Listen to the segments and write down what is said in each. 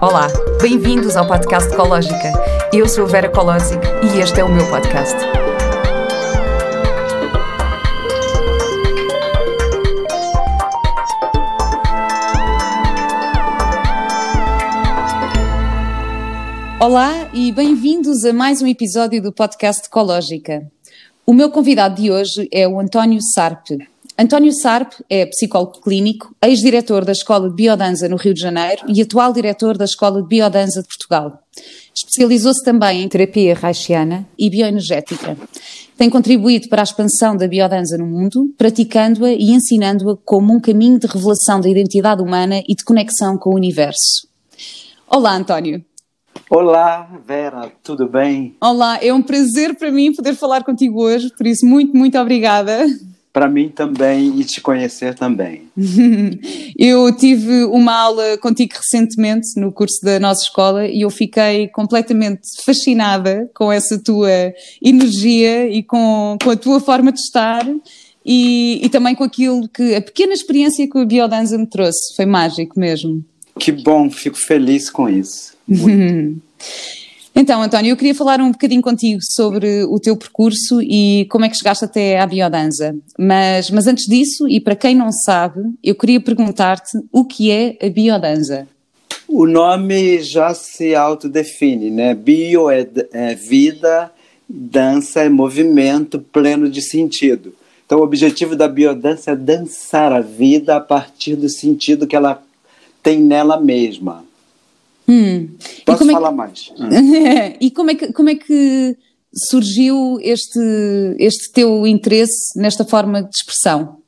Olá, bem-vindos ao podcast Ecológica. Eu sou a Vera Colosic e este é o meu podcast. Olá e bem-vindos a mais um episódio do podcast Ecológica. O meu convidado de hoje é o António Sarpe. António Sarpe é psicólogo clínico, ex-diretor da Escola de Biodanza no Rio de Janeiro e atual diretor da Escola de Biodanza de Portugal. Especializou-se também em terapia reichiana e bioenergética. Tem contribuído para a expansão da biodanza no mundo, praticando-a e ensinando-a como um caminho de revelação da identidade humana e de conexão com o universo. Olá, António. Olá, Vera, tudo bem? Olá, é um prazer para mim poder falar contigo hoje, por isso, muito, muito obrigada. Para mim também e te conhecer também. eu tive uma aula contigo recentemente no curso da nossa escola e eu fiquei completamente fascinada com essa tua energia e com, com a tua forma de estar e, e também com aquilo que a pequena experiência que a biodança me trouxe. Foi mágico mesmo. Que bom, fico feliz com isso. então, António, eu queria falar um bocadinho contigo sobre o teu percurso e como é que chegaste até à biodança. Mas, mas antes disso, e para quem não sabe, eu queria perguntar-te o que é a biodança. O nome já se autodefine, né? Bio é, é vida, dança é movimento pleno de sentido. Então, o objetivo da biodança é dançar a vida a partir do sentido que ela tem nela mesma. Hum. Posso é falar que... mais? Hum. e como é, que, como é que surgiu este, este teu interesse nesta forma de expressão?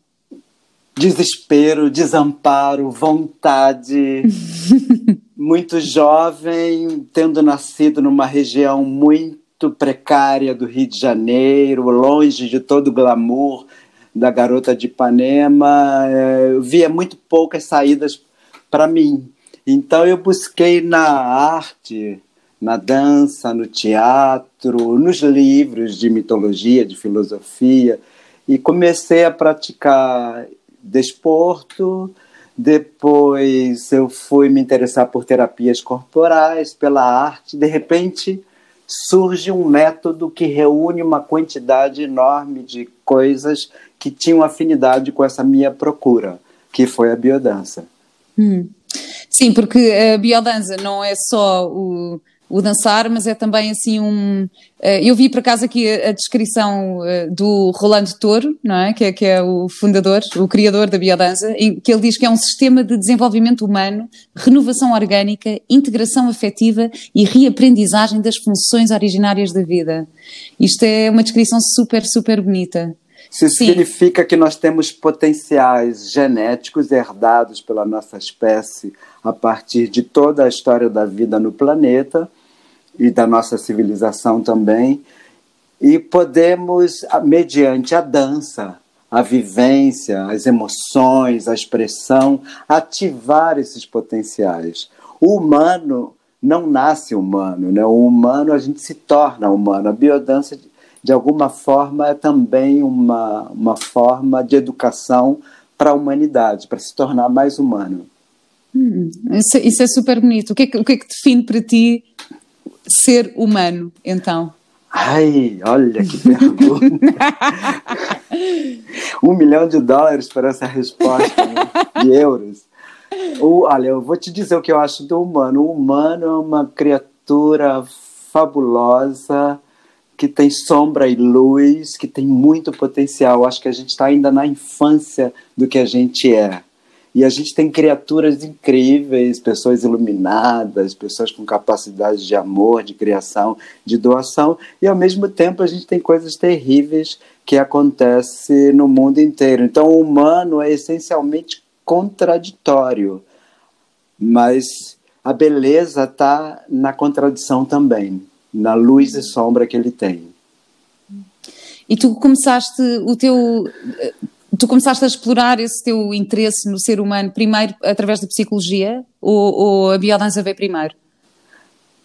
Desespero, desamparo, vontade. muito jovem, tendo nascido numa região muito precária do Rio de Janeiro, longe de todo o glamour da garota de Ipanema, eh, eu via muito poucas saídas para mim. Então eu busquei na arte, na dança, no teatro, nos livros de mitologia, de filosofia, e comecei a praticar desporto. Depois eu fui me interessar por terapias corporais, pela arte. De repente surge um método que reúne uma quantidade enorme de coisas que tinham afinidade com essa minha procura, que foi a biodança. Hum. Sim, porque a biodança não é só o, o dançar, mas é também assim um. Eh, eu vi por acaso aqui a, descrição eh, do Rolando Toro, não é? Que, é? que é o fundador, o criador da biodança, em que ele diz que é um sistema de desenvolvimento humano, renovação orgânica, integração afetiva e reaprendizagem das funções originárias da vida. Isto é uma descrição super, super bonita. Isso Sim. significa que nós temos potenciais genéticos herdados pela nossa espécie a partir de toda a história da vida no planeta e da nossa civilização também. E podemos, mediante a dança, a vivência, as emoções, a expressão, ativar esses potenciais. O humano não nasce humano, né? O humano a gente se torna humano. A biodança de alguma forma, é também uma, uma forma de educação para a humanidade, para se tornar mais humano. Hum, isso, isso, é super bonito. O que é que, o que é que define para ti ser humano, então? Ai, olha que pergunta! um milhão de dólares para essa resposta, né? de euros. O, olha, eu vou te dizer o que eu acho do humano. O humano é uma criatura fabulosa, que tem sombra e luz, que tem muito potencial. Acho que a gente está ainda na infância do que a gente é. E a gente tem criaturas incríveis, pessoas iluminadas, pessoas com capacidade de amor, de criação, de doação, e ao mesmo tempo a gente tem coisas terríveis que acontecem no mundo inteiro. Então o humano é essencialmente contraditório, mas a beleza está na contradição também na luz e sombra que ele tem. E tu começaste o teu tu começaste a explorar esse teu interesse no ser humano primeiro através da psicologia ou, ou a biodança veio primeiro?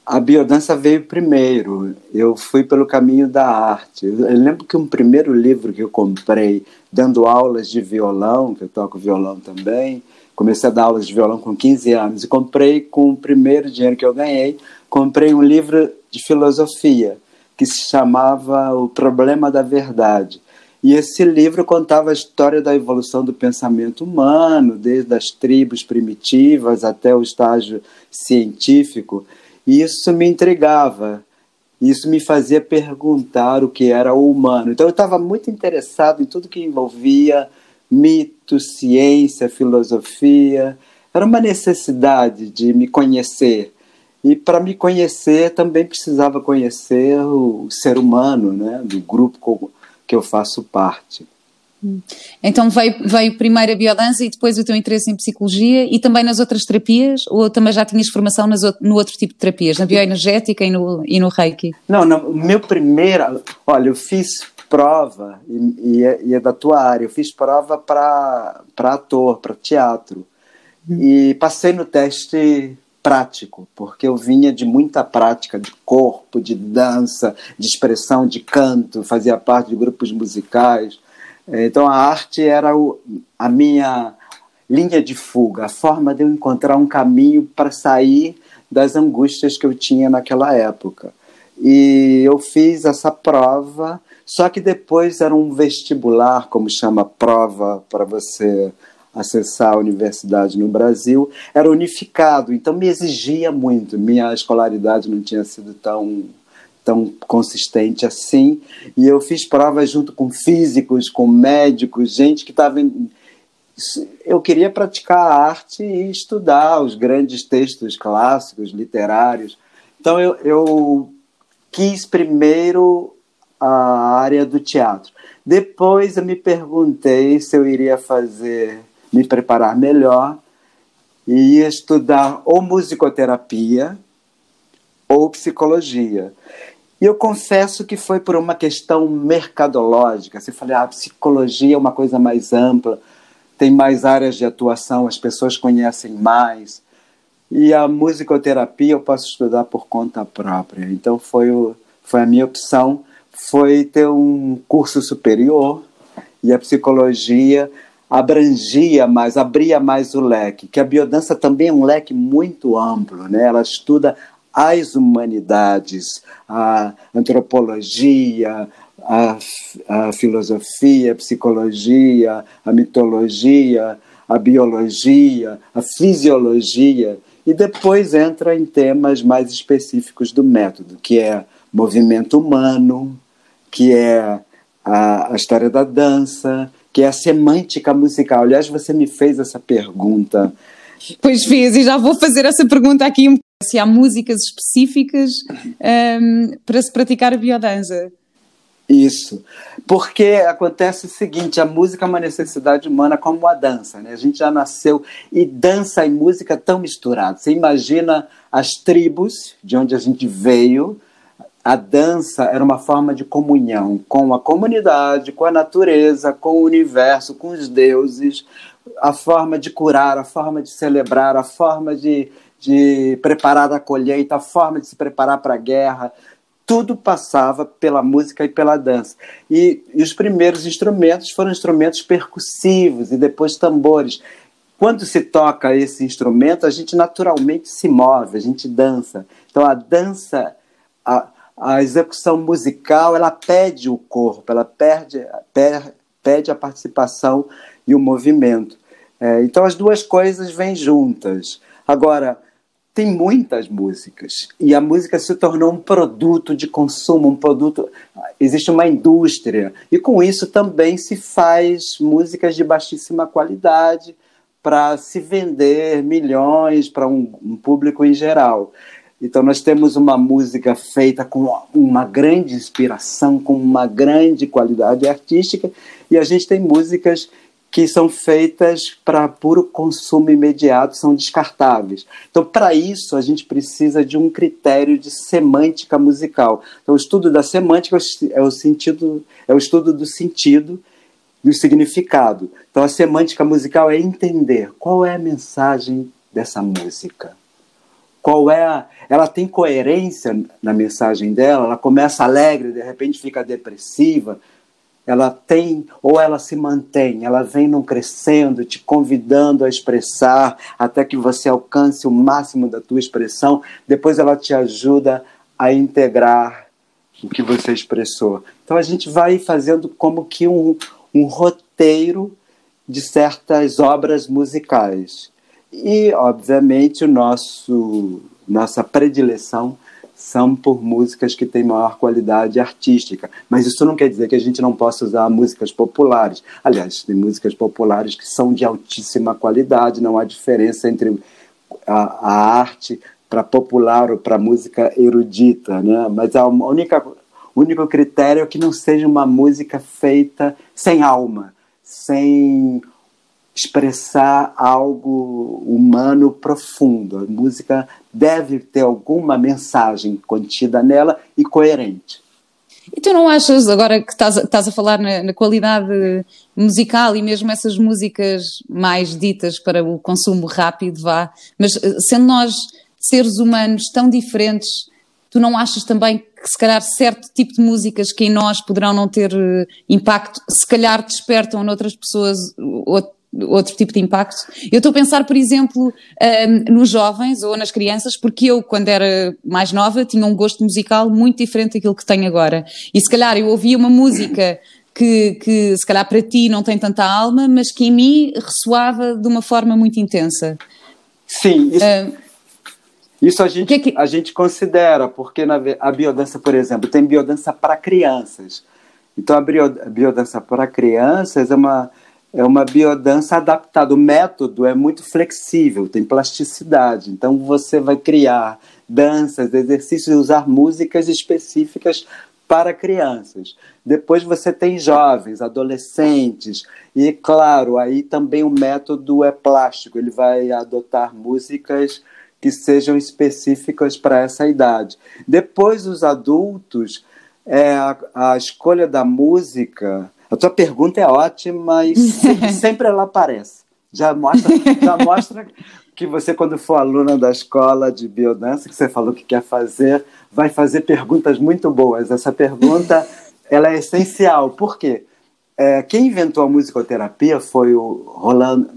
A biodança veio primeiro. Eu fui pelo caminho da arte. Eu lembro que um primeiro livro que eu comprei dando aulas de violão, que eu toco violão também, Comecei a dar aulas de violão com 15 anos e comprei com o primeiro dinheiro que eu ganhei, comprei um livro de filosofia que se chamava O Problema da Verdade. E esse livro contava a história da evolução do pensamento humano, desde as tribos primitivas até o estágio científico. E isso me intrigava. Isso me fazia perguntar o que era o humano. Então eu estava muito interessado em tudo que envolvia mito, ciência, filosofia. Era uma necessidade de me conhecer. E para me conhecer também precisava conhecer o ser humano, né, do grupo que eu faço parte. Então veio, veio primeiro a biodança e depois o teu interesse em psicologia e também nas outras terapias? Ou também já tinhas formação nas, no outro tipo de terapias, na bioenergética e no, e no reiki? Não, não, meu primeiro, olha, eu fiz prova, e, e, é, e é da tua área, eu fiz prova para ator, para teatro. Hum. E passei no teste prático, porque eu vinha de muita prática de corpo, de dança, de expressão, de canto, fazia parte de grupos musicais. Então a arte era o, a minha linha de fuga, a forma de eu encontrar um caminho para sair das angústias que eu tinha naquela época. E eu fiz essa prova, só que depois era um vestibular, como chama prova para você acessar a universidade no Brasil, era unificado, então me exigia muito. Minha escolaridade não tinha sido tão tão consistente assim, e eu fiz provas junto com físicos, com médicos, gente que estava eu queria praticar a arte e estudar os grandes textos clássicos, literários. Então eu, eu quis primeiro a área do teatro. Depois eu me perguntei se eu iria fazer me preparar melhor e estudar ou musicoterapia ou psicologia. E eu confesso que foi por uma questão mercadológica. Você falei, ah, a psicologia é uma coisa mais ampla, tem mais áreas de atuação, as pessoas conhecem mais. E a musicoterapia eu posso estudar por conta própria. Então foi, o, foi a minha opção, foi ter um curso superior e a psicologia abrangia mais, abria mais o leque, que a biodança também é um leque muito amplo, né? Ela estuda as humanidades, a antropologia, a, a filosofia, a psicologia, a mitologia, a biologia, a fisiologia, e depois entra em temas mais específicos do método, que é movimento humano, que é a, a história da dança, que é a semântica musical. Aliás, você me fez essa pergunta. Pois fiz, e já vou fazer essa pergunta aqui, se há músicas específicas um, para se praticar a biodança. Isso, porque acontece o seguinte, a música é uma necessidade humana como a dança, né? A gente já nasceu e dança e música tão misturados. Você imagina as tribos de onde a gente veio, a dança era uma forma de comunhão com a comunidade, com a natureza, com o universo, com os deuses, a forma de curar, a forma de celebrar, a forma de, de preparar a colheita, a forma de se preparar para a guerra. Tudo passava pela música e pela dança. E, e os primeiros instrumentos foram instrumentos percussivos e depois tambores. Quando se toca esse instrumento, a gente naturalmente se move, a gente dança. Então a dança. A, a execução musical ela pede o corpo, ela perde, per, pede a participação e o movimento. É, então as duas coisas vêm juntas. Agora, tem muitas músicas e a música se tornou um produto de consumo, um produto. Existe uma indústria e com isso também se faz músicas de baixíssima qualidade para se vender milhões para um, um público em geral. Então, nós temos uma música feita com uma grande inspiração, com uma grande qualidade artística, e a gente tem músicas que são feitas para puro consumo imediato, são descartáveis. Então, para isso, a gente precisa de um critério de semântica musical. Então, o estudo da semântica é o sentido, é o estudo do sentido do significado. Então, a semântica musical é entender qual é a mensagem dessa música qual é a, ela tem coerência na mensagem dela, ela começa alegre, de repente fica depressiva. ela tem ou ela se mantém, ela vem num crescendo, te convidando a expressar até que você alcance o máximo da tua expressão. Depois ela te ajuda a integrar o que você expressou. Então a gente vai fazendo como que um, um roteiro de certas obras musicais. E, obviamente, o nosso nossa predileção são por músicas que têm maior qualidade artística. Mas isso não quer dizer que a gente não possa usar músicas populares. Aliás, tem músicas populares que são de altíssima qualidade, não há diferença entre a, a arte para popular ou para música erudita, né? Mas a única único critério é que não seja uma música feita sem alma, sem expressar algo humano profundo. A música deve ter alguma mensagem contida nela e coerente. E tu não achas, agora que estás, estás a falar na, na, qualidade musical e mesmo essas músicas mais ditas para o consumo rápido, vá, mas eh, sendo nós seres humanos tão diferentes, tu não achas também que se calhar certo tipo de músicas que em nós poderão não ter uh, impacto, se calhar despertam noutras pessoas outro, outro tipo de impacto? Eu estou a pensar, por exemplo, uh, nos jovens ou nas crianças, porque eu, quando era mais nova, tinha um gosto musical muito diferente daquilo que tenho agora. E se calhar eu ouvia uma música que, que se calhar para ti não tem tanta alma, mas que em mim ressoava de uma forma muito intensa. Sim, isso, uh, isso a gente, que que... a gente considera, porque na, a biodança, por exemplo, tem biodança para crianças. Então a biodança para crianças é uma, é uma biodança adaptada. O método é muito flexível, tem plasticidade. Então você vai criar danças, exercícios usar músicas específicas para crianças. Depois você tem jovens, adolescentes, e claro, aí também o método é plástico, ele vai adotar músicas que sejam específicas para essa idade. Depois, os adultos, é, a, a, escolha da música. A tua pergunta é ótima e sempre, sempre ela aparece. Já mostra, já mostra que você, quando for aluna da escola de biodança, que você falou que quer fazer, vai fazer perguntas muito boas. Essa pergunta ela é essencial. Por quê? É, quem inventou a musicoterapia foi o Rolando,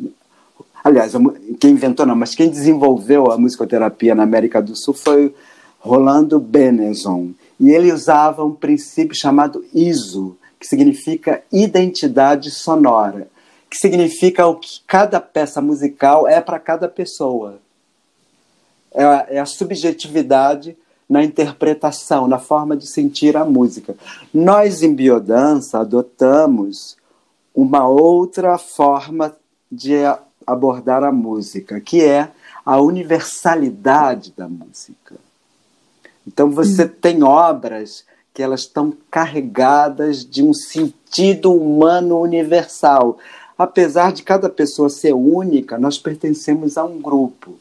Aliás, quem inventou não, mas quem desenvolveu a musicoterapia na América do Sul foi Rolando Benezon. E ele usava um princípio chamado ISO, que significa identidade sonora, que significa o que cada peça musical é para cada pessoa. É a, é a subjetividade na interpretação, na forma de sentir a música. Nós, em biodança, adotamos uma outra forma de abordar a música, que é a universalidade da música. Então você hum. tem obras que elas estão carregadas de um sentido humano universal. Apesar de cada pessoa ser única, nós pertencemos a um grupo.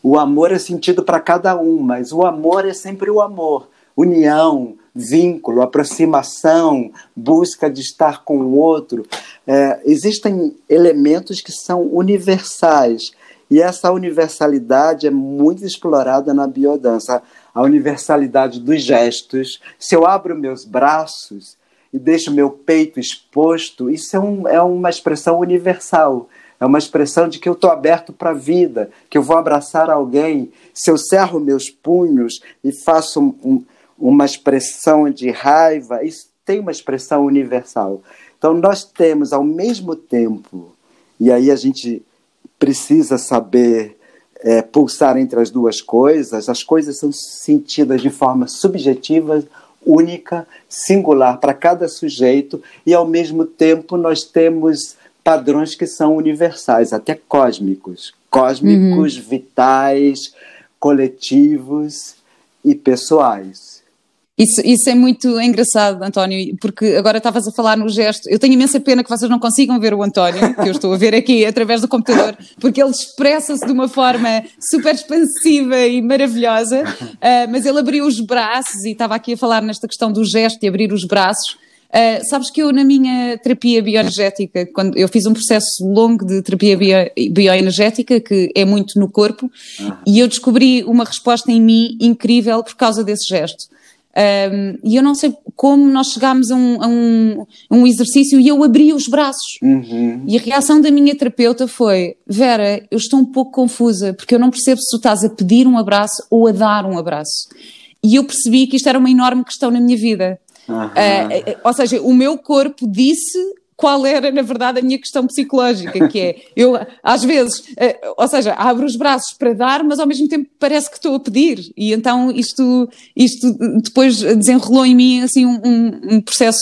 O amor é sentido para cada um, mas o amor é sempre o amor. União, vínculo, aproximação, busca de estar com o outro. É, existem elementos que são universais e essa universalidade é muito explorada na biodança. A universalidade dos gestos. Se eu abro meus braços e deixo meu peito exposto, isso é, um, é uma expressão universal. É uma expressão de que eu estou aberto para a vida, que eu vou abraçar alguém. Se eu cerro meus punhos e faço um, um uma expressão de raiva, isso tem uma expressão universal. Então, nós temos ao mesmo tempo, e aí a gente precisa saber é, pulsar entre as duas coisas, as coisas são sentidas de forma subjetiva, única, singular para cada sujeito, e ao mesmo tempo nós temos padrões que são universais, até cósmicos cósmicos, uhum. vitais, coletivos e pessoais. Isso, isso é muito engraçado, António, porque agora estavas a falar no gesto. Eu tenho imensa pena que vocês não consigam ver o António, que eu estou a ver aqui através do computador, porque ele expressa-se de uma forma super expansiva e maravilhosa. Uh, mas ele abriu os braços e estava aqui a falar nesta questão do gesto e abrir os braços. Uh, sabes que eu, na minha terapia bioenergética, quando eu fiz um processo longo de terapia bio, bioenergética, que é muito no corpo, e eu descobri uma resposta em mim incrível por causa desse gesto. Um, e eu não sei como nós chegámos a um, a um, um exercício e eu abri os braços. Uhum. E a reação da minha terapeuta foi: Vera, eu estou um pouco confusa, porque eu não percebo se tu estás a pedir um abraço ou a dar um abraço. E eu percebi que isto era uma enorme questão na minha vida. Uhum. Uh, ou seja, o meu corpo disse qual era, na verdade, a minha questão psicológica, que é, eu, às vezes, uh, ou seja, abro os braços para dar, mas ao mesmo tempo parece que estou a pedir, e então isto, isto depois desenrolou em mim, assim, um, um processo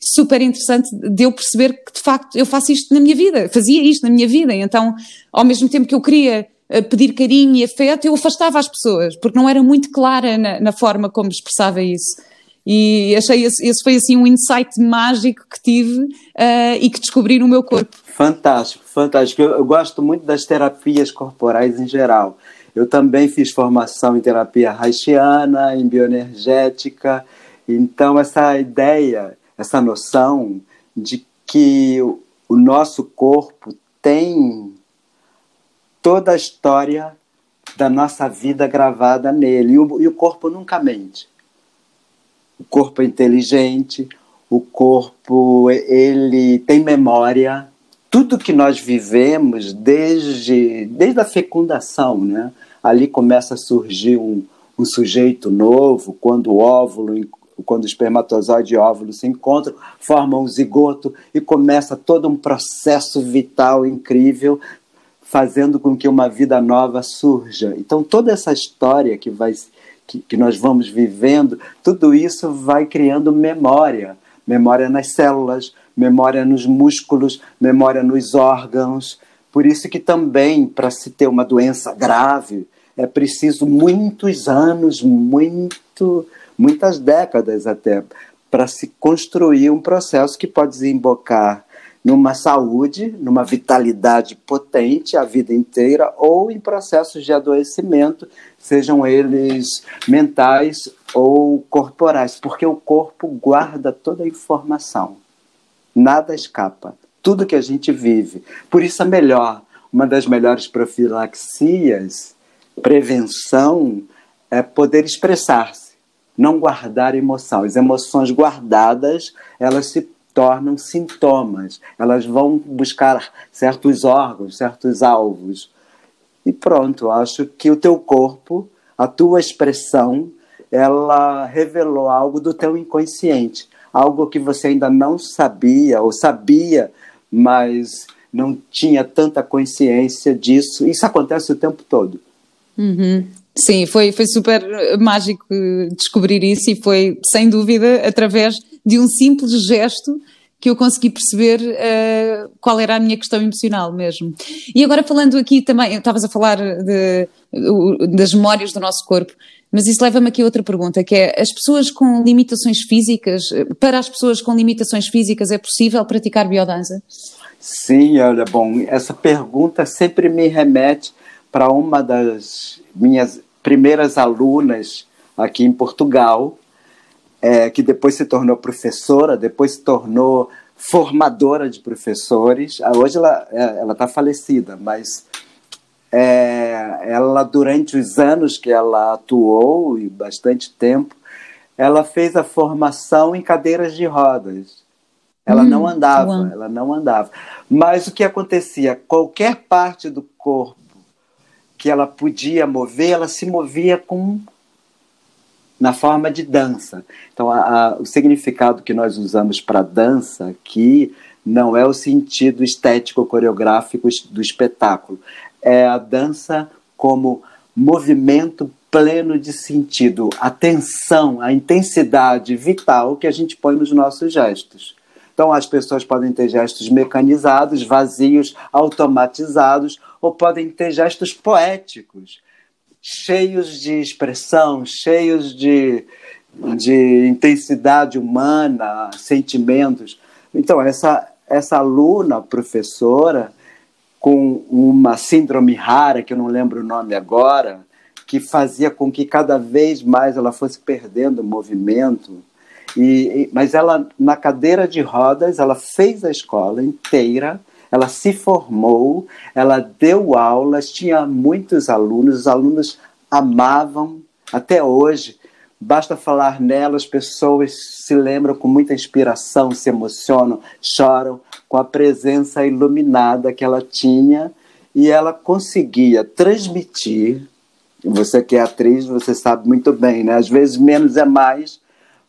super interessante de eu perceber que, de facto, eu faço isto na minha vida, fazia isto na minha vida, e então, ao mesmo tempo que eu queria eh, pedir carinho e afeto, eu afastava as pessoas, porque não era muito clara na, na forma como expressava isso. E achei esse, esse, foi assim um insight mágico que tive uh, e que descobri no meu corpo. Fantástico, fantástico. Eu, eu, gosto muito das terapias corporais em geral. Eu também fiz formação em terapia haitiana, em bioenergética. Então, essa ideia, essa noção de que o, nosso corpo tem toda a história da nossa vida gravada nele. E o, e o corpo nunca mente o corpo é inteligente, o corpo ele tem memória. Tudo que nós vivemos desde, desde a fecundação, né? ali começa a surgir um, um sujeito novo, quando o óvulo, quando o espermatozoide e o óvulo se encontram, formam um zigoto e começa todo um processo vital incrível, fazendo com que uma vida nova surja. Então, toda essa história que vai que, que nós vamos vivendo, tudo isso vai criando memória. Memória nas células, memória nos músculos, memória nos órgãos. Por isso que também, para se ter uma doença grave, é preciso muitos anos, muito, muitas décadas até, para se construir um processo que pode desembocar numa saúde, numa vitalidade potente a vida inteira, ou em processos de adoecimento, sejam eles mentais ou corporais, porque o corpo guarda toda a informação, nada escapa, tudo que a gente vive. Por isso, a melhor, uma das melhores profilaxias, prevenção, é poder expressar-se, não guardar emoção. As emoções guardadas, elas se tornam sintomas, elas vão buscar certos órgãos, certos alvos. E pronto, acho que o teu corpo, a tua expressão, ela revelou algo do teu inconsciente, algo que você ainda não sabia ou sabia, mas não tinha tanta consciência disso. Isso acontece o tempo todo. Uhum. Sim, foi, foi super mágico descobrir isso e foi, sem dúvida, através de um simples gesto que eu consegui perceber uh, qual era a minha questão emocional mesmo. E agora falando aqui também, estavas a falar de, das memórias do nosso corpo, mas isso leva-me aqui a outra pergunta, que é, as pessoas com limitações físicas, para as pessoas com limitações físicas é possível praticar biodança? Sim, olha, bom, essa pergunta sempre me remete para uma das minhas primeiras alunas aqui em Portugal, é, que depois se tornou professora, depois se tornou formadora de professores. Ah, hoje ela é, ela está falecida, mas é, ela durante os anos que ela atuou e bastante tempo, ela fez a formação em cadeiras de rodas. Ela hum, não andava, ela não andava. Mas o que acontecia? Qualquer parte do corpo que ela podia mover, ela se movia com na forma de dança. Então, a, a, o significado que nós usamos para dança aqui não é o sentido estético coreográfico do espetáculo, é a dança como movimento pleno de sentido, a tensão, a intensidade vital que a gente põe nos nossos gestos. Então, as pessoas podem ter gestos mecanizados, vazios, automatizados, ou podem ter gestos poéticos, cheios de expressão, cheios de, de intensidade humana, sentimentos. Então, essa, essa aluna, professora, com uma síndrome rara, que eu não lembro o nome agora, que fazia com que cada vez mais ela fosse perdendo o movimento, e, mas ela, na cadeira de rodas, ela fez a escola inteira, ela se formou, ela deu aulas, tinha muitos alunos, os alunos amavam, até hoje, Basta falar nela, as pessoas se lembram com muita inspiração, se emocionam, choram com a presença iluminada que ela tinha e ela conseguia transmitir. Você que é atriz, você sabe muito bem, né? Às vezes menos é mais.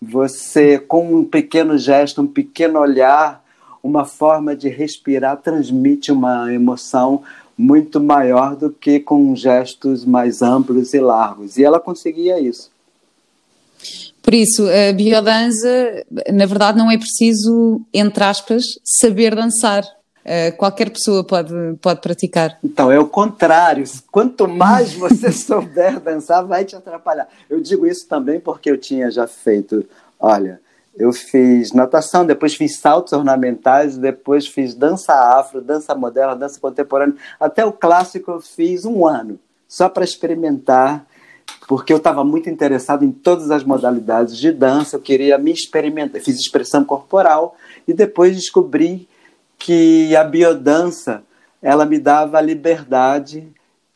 Você, com um pequeno gesto, um pequeno olhar, uma forma de respirar, transmite uma emoção muito maior do que com gestos mais amplos e largos. E ela conseguia isso. Por isso, a biodança, na verdade, não é preciso, entre aspas, saber dançar. Uh, qualquer pessoa pode, pode praticar. Então, é o contrário. Quanto mais você souber dançar, vai te atrapalhar. Eu digo isso também porque eu tinha já feito. Olha, eu fiz natação, depois fiz saltos ornamentais, depois fiz dança afro, dança moderna, dança contemporânea. Até o clássico eu fiz um ano, só para experimentar porque eu estava muito interessado em todas as modalidades de dança, eu queria me experimentar, fiz expressão corporal e depois descobri que a biodança ela me dava liberdade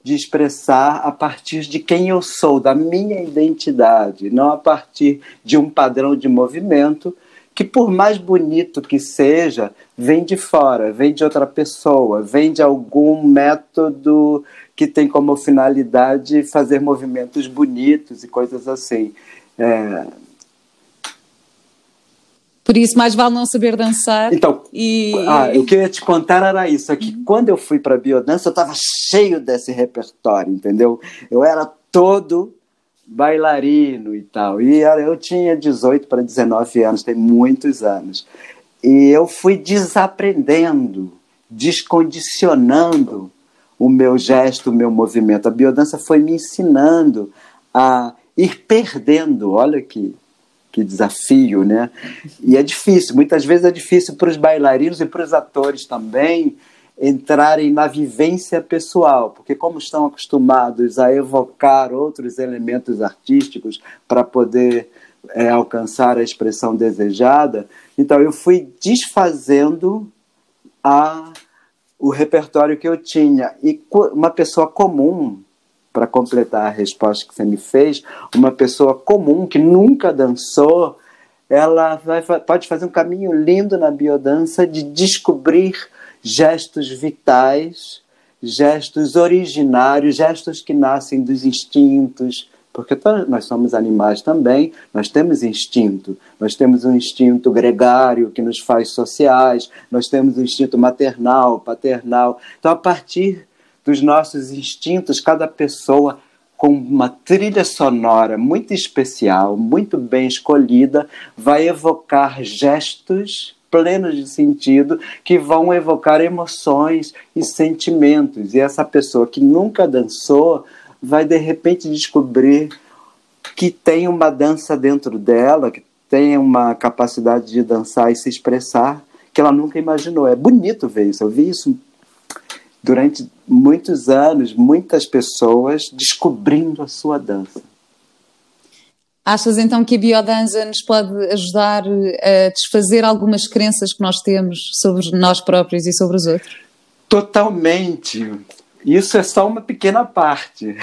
de expressar a partir de quem eu sou, da minha identidade, não a partir de um padrão de movimento que por mais bonito que seja, vem de fora, vem de outra pessoa, vem de algum método que tem como finalidade fazer movimentos bonitos e coisas assim. É... Por isso, mais vale não saber dançar. Então, e... ah, o que eu ia te contar era isso: é que uhum. quando eu fui para biodança, eu estava cheio desse repertório, entendeu? Eu era todo bailarino e tal. E eu tinha 18 para 19 anos, tem muitos anos. E eu fui desaprendendo, descondicionando o meu gesto, o meu movimento. A biodança foi me ensinando a ir perdendo. Olha que, que desafio, né? E é difícil, muitas vezes é difícil para os bailarinos e para os atores também entrarem na vivência pessoal, porque como estão acostumados a evocar outros elementos artísticos para poder é, alcançar a expressão desejada, então eu fui desfazendo a o repertório que eu tinha. E uma pessoa comum, para completar a resposta que você me fez, uma pessoa comum que nunca dançou, ela vai, pode fazer um caminho lindo na biodança de descobrir gestos vitais, gestos originários, gestos que nascem dos instintos, porque nós somos animais também, nós temos instinto, nós temos um instinto gregário que nos faz sociais, nós temos um instinto maternal, paternal. Então, a partir dos nossos instintos, cada pessoa com uma trilha sonora muito especial, muito bem escolhida, vai evocar gestos plenos de sentido que vão evocar emoções e sentimentos. E essa pessoa que nunca dançou vai de repente descobrir que tem uma dança dentro dela, que tem uma capacidade de dançar e se expressar que ela nunca imaginou. É bonito ver isso. Eu vi isso durante muitos anos, muitas pessoas descobrindo a sua dança. Achas então que a biodança nos pode ajudar a desfazer algumas crenças que nós temos sobre nós próprios e sobre os outros? Totalmente. Isso é só uma pequena parte.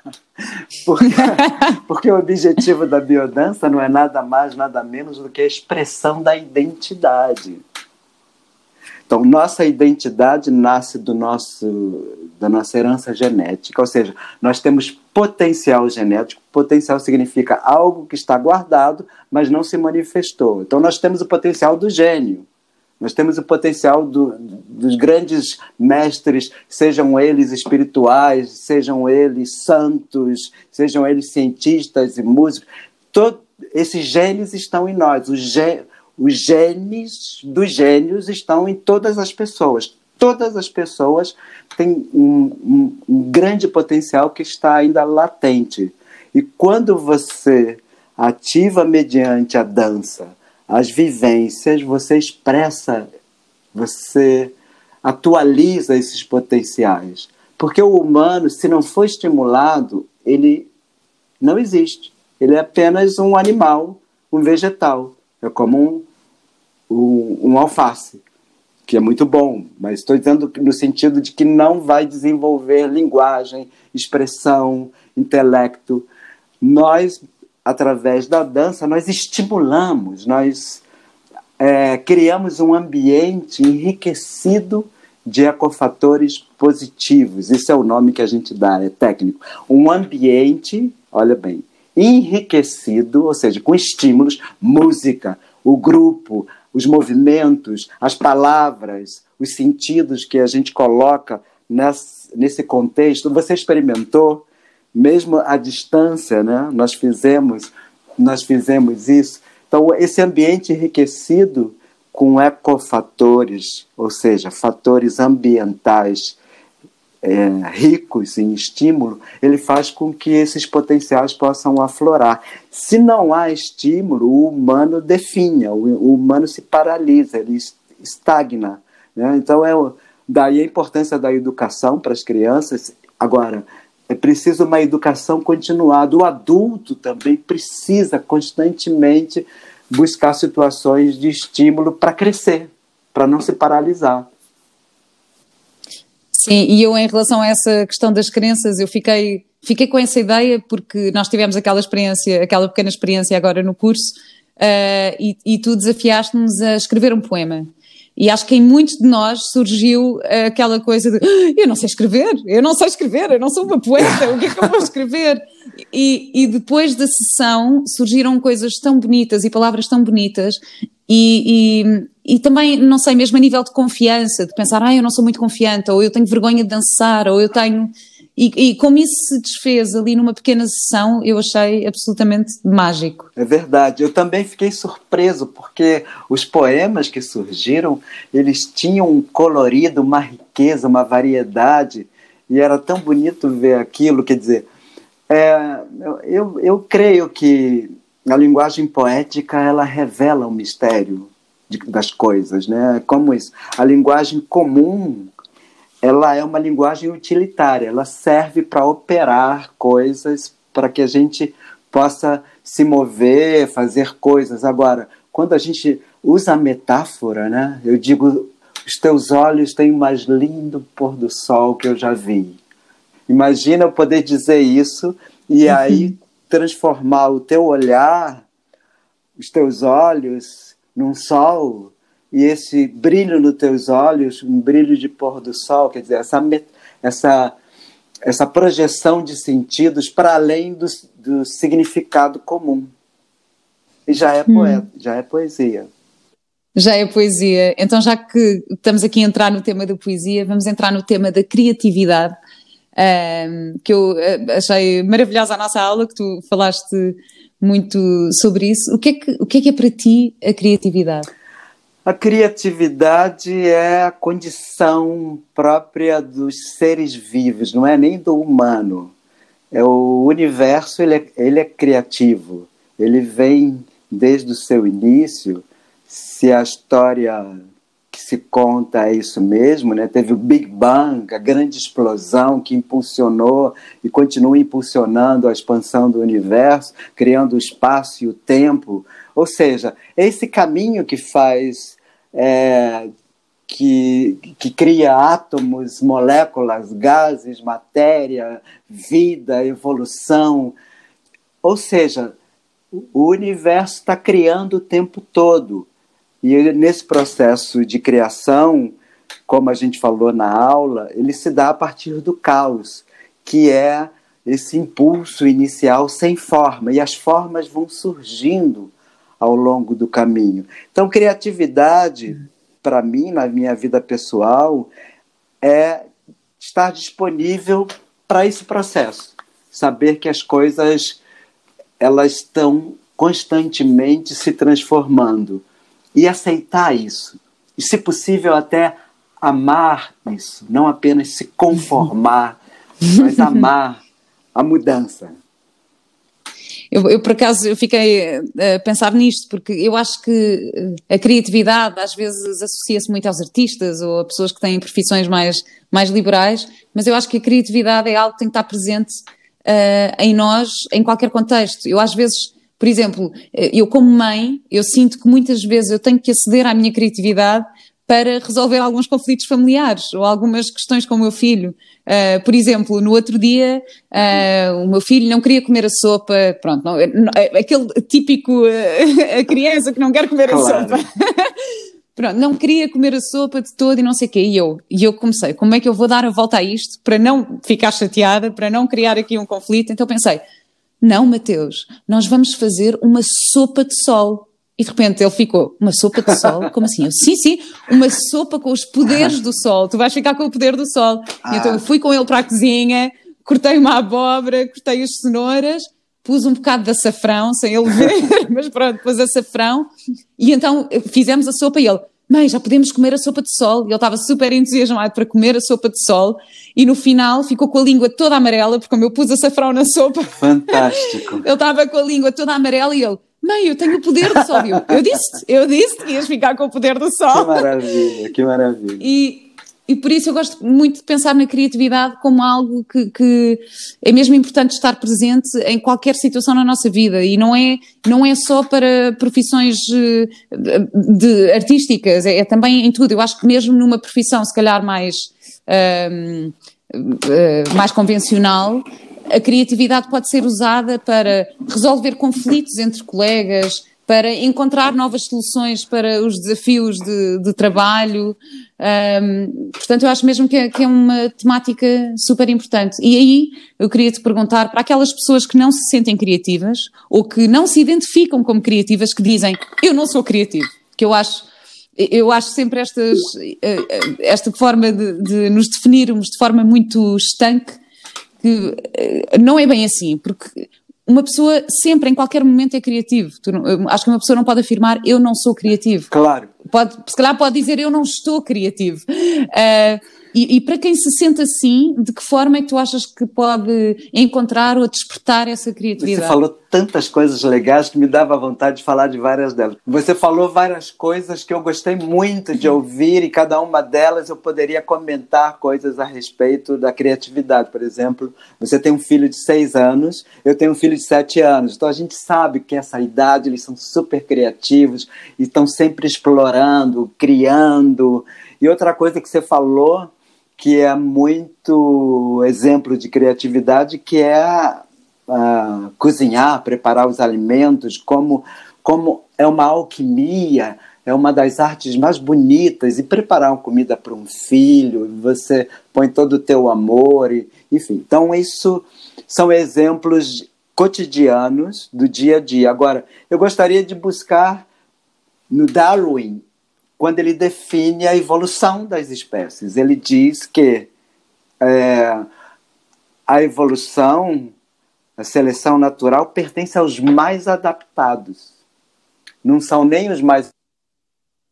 porque, porque o objetivo da biodança não é nada mais, nada menos do que a expressão da identidade. Então, nossa identidade nasce do nosso, da nossa herança genética, ou seja, nós temos potencial genético. Potencial significa algo que está guardado, mas não se manifestou. Então, nós temos o potencial do gênio. Nós temos o potencial do, dos grandes mestres, sejam eles espirituais, sejam eles santos, sejam eles cientistas e músicos. Todos esses genes estão em nós. Os, ge, os genes dos gênios estão em todas as pessoas. Todas as pessoas têm um, um, grande potencial que está ainda latente. E quando você ativa mediante a dança, as vivências, você expressa, você atualiza esses potenciais. Porque o humano, se não for estimulado, ele não existe. Ele é apenas um animal, um vegetal. É como um, um, um alface, que é muito bom, mas estou dizendo no sentido de que não vai desenvolver linguagem, expressão, intelecto. Nós através da dança, nós estimulamos, nós é, criamos um ambiente enriquecido de ecofatores positivos. Isso é o nome que a gente dá, é técnico. Um ambiente, olha bem, enriquecido, ou seja, com estímulos, música, o grupo, os movimentos, as palavras, os sentidos que a gente coloca nesse, contexto. Você experimentou, mesmo à distância, né? Nós fizemos, nós fizemos isso. Então, esse ambiente enriquecido com ecofatores, ou seja, fatores ambientais é, ricos em estímulo, ele faz com que esses potenciais possam aflorar. Se não há estímulo, o humano definha, o, humano se paralisa, ele estagna. Né? Então, é daí a importância da educação para as crianças. Agora, é preciso uma educação continuada. O adulto também precisa constantemente buscar situações de estímulo para crescer, para não se paralisar. Sim, e eu em relação a essa questão das crenças, eu fiquei, fiquei com essa ideia porque nós tivemos aquela experiência, aquela pequena experiência agora no curso, uh, e, e tu desafiaste-nos a escrever um poema. E acho que em muitos de nós surgiu aquela coisa de ah, eu não sei escrever, eu não sei escrever, eu não sou uma poeta, o que é que eu vou escrever? E, e depois da sessão surgiram coisas tão bonitas e palavras tão bonitas e, e, e, também, não sei, mesmo a nível de confiança, de pensar, ah, eu não sou muito confiante, ou eu tenho vergonha de dançar, ou eu tenho. E, e, como isso se desfez ali numa pequena sessão, eu achei absolutamente mágico. É verdade. Eu também fiquei surpreso, porque os poemas que surgiram, eles tinham um colorido, uma riqueza, uma variedade, e era tão bonito ver aquilo. Quer dizer, é, eu, eu creio que a linguagem poética ela revela o mistério de, das coisas, né? Como isso. A linguagem comum ela é uma linguagem utilitária, ela serve para operar coisas, para que a gente possa se mover, fazer coisas. Agora, quando a gente usa a metáfora, né? Eu digo, os teus olhos têm o mais lindo pôr do sol que eu já vi. Imagina eu poder dizer isso e aí transformar o teu olhar, os teus olhos, num sol e esse brilho nos teus olhos, um brilho de pôr do sol, quer dizer, essa, essa, essa projeção de sentidos para além do, do significado comum. E já é poeta, hum. já é poesia. Já é poesia. Então, já que estamos aqui a entrar no tema da poesia, vamos entrar no tema da criatividade, um, que eu eh, achei maravilhosa a nossa aula, que tu falaste muito sobre isso. O que é que, o que, é, que é para ti a criatividade? A criatividade é a condição própria dos seres vivos, não é nem do humano. É o universo, ele é, ele é criativo. Ele vem desde o seu início. Se a história que se conta é isso mesmo, né? Teve o Big Bang, a grande explosão que impulsionou e continua impulsionando a expansão do universo, criando o espaço e o tempo. Ou seja, esse caminho que faz é, que, que cria átomos, moléculas, gases, matéria, vida, evolução. Ou seja, o universo está criando o tempo todo. E nesse processo de criação, como a gente falou na aula, ele se dá a partir do caos, que é esse impulso inicial sem forma. E as formas vão surgindo ao longo do caminho. Então, criatividade, para mim, na minha vida pessoal, é estar disponível para esse processo. Saber que as coisas elas estão constantemente se transformando e aceitar isso. E, se possível, até amar isso, não apenas se conformar, mas amar a mudança. Eu, eu, por acaso eu fiquei a pensar nisto, porque eu acho que a criatividade às vezes associa-se muito aos artistas ou a pessoas que têm profissões mais, mais liberais, mas eu acho que a criatividade é algo que tem que estar presente uh, em nós, em qualquer contexto. Eu às vezes, por exemplo, eu como mãe, eu sinto que muitas vezes eu tenho que aceder à minha criatividade para resolver alguns conflitos familiares ou algumas questões com o meu filho. Uh, por exemplo, no outro dia, uh, o meu filho não queria comer a sopa, pronto, não, não, aquele típico uh, a criança que não quer comer claro. a sopa. pronto, não queria comer a sopa de todo e não sei o quê. E eu, e eu comecei, como é que eu vou dar a volta a isto para não ficar chateada, para não criar aqui um conflito? Então pensei, não, Mateus, nós vamos fazer uma sopa de sol. E de repente ele ficou, uma sopa de sol? Como assim? Eu, sim, sim, uma sopa com os poderes do sol. Tu vais ficar com o poder do sol. Ah. Então eu fui com ele para a cozinha, cortei uma abóbora, cortei as cenouras, pus um bocado de açafrão, sem ele ver, mas pronto, pus açafrão. E então fizemos a sopa e ele, mãe, já podemos comer a sopa de sol. E ele estava super entusiasmado para comer a sopa de sol. E no final ficou com a língua toda amarela, porque como eu pus açafrão na sopa. Fantástico. ele estava com a língua toda amarela e ele, Mãe, eu tenho o poder do sol. Eu, disse, eu disse que ias ficar com o poder do sol. Que maravilha, que maravilha. E, e por isso eu gosto muito de pensar na criatividade como algo que, que, é mesmo importante estar presente em qualquer situação na nossa vida e não é, não é só para profissões eh, de, artísticas, é, é também em tudo. Eu acho que mesmo numa profissão se calhar mais, um, eh, mais convencional, a criatividade pode ser usada para resolver conflitos entre colegas, para encontrar novas soluções para os desafios de, de trabalho. Um, portanto, eu acho mesmo que é, que é, uma temática super importante. E aí eu queria te perguntar para aquelas pessoas que não se sentem criativas ou que não se identificam como criativas, que dizem eu não sou criativo, que eu acho. Eu acho sempre estas, eh, esta forma de, de nos definirmos de forma muito estanque que eh, não é bem assim, porque uma pessoa sempre, em qualquer momento, é criativo. Não, acho que uma pessoa não pode afirmar eu não sou criativo. Claro. Pode, se calhar pode dizer eu não estou criativo. Uh, e, e, para quem se sente assim, de que forma é que tu achas que pode encontrar ou despertar essa criatividade? Você falou tantas coisas legais que me dava vontade de falar de várias delas. Você falou várias coisas que eu gostei muito de ouvir e cada uma delas eu poderia comentar coisas a respeito da criatividade. Por exemplo, você tem um filho de seis anos, eu tenho um filho de sete anos. Então a gente sabe que essa idade eles são super criativos e estão sempre explorando, criando. E outra coisa que você falou que é muito exemplo de criatividade, que é uh, cozinhar, preparar os alimentos, como, como é uma alquimia, é uma das artes mais bonitas, e preparar uma comida para um filho, você põe todo o teu amor, e, enfim. Então, isso são exemplos cotidianos do dia a dia. Agora, eu gostaria de buscar no Darwin quando ele define a evolução das espécies. Ele diz que é, a evolução, a seleção natural, pertence aos mais adaptados. Não são nem os mais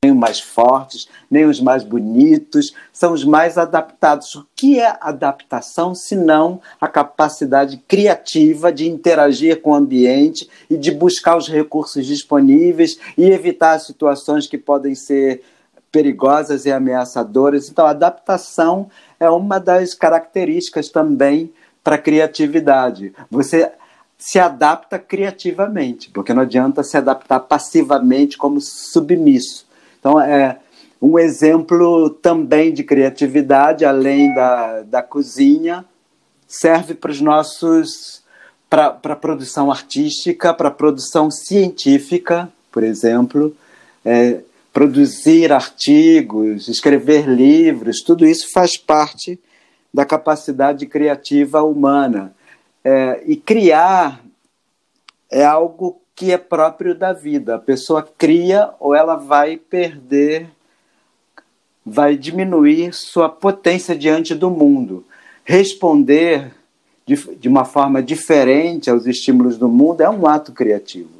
nem os mais fortes, nem os mais bonitos, são os mais adaptados. O que é adaptação se não a capacidade criativa de interagir com o ambiente e de buscar os recursos disponíveis e evitar situações que podem ser perigosas e ameaçadoras. Então, adaptação é uma das características também para a criatividade. Você se adapta criativamente, porque não adianta se adaptar passivamente como submisso. Então, é um exemplo também de criatividade, além da, da cozinha, serve para os nossos para a produção artística, para a produção científica, por exemplo, é, produzir artigos, escrever livros, tudo isso faz parte da capacidade criativa humana. É, e criar é algo que é próprio da vida. A pessoa cria ou ela vai perder, vai diminuir sua potência diante do mundo. Responder de, de uma forma diferente aos estímulos do mundo é um ato criativo.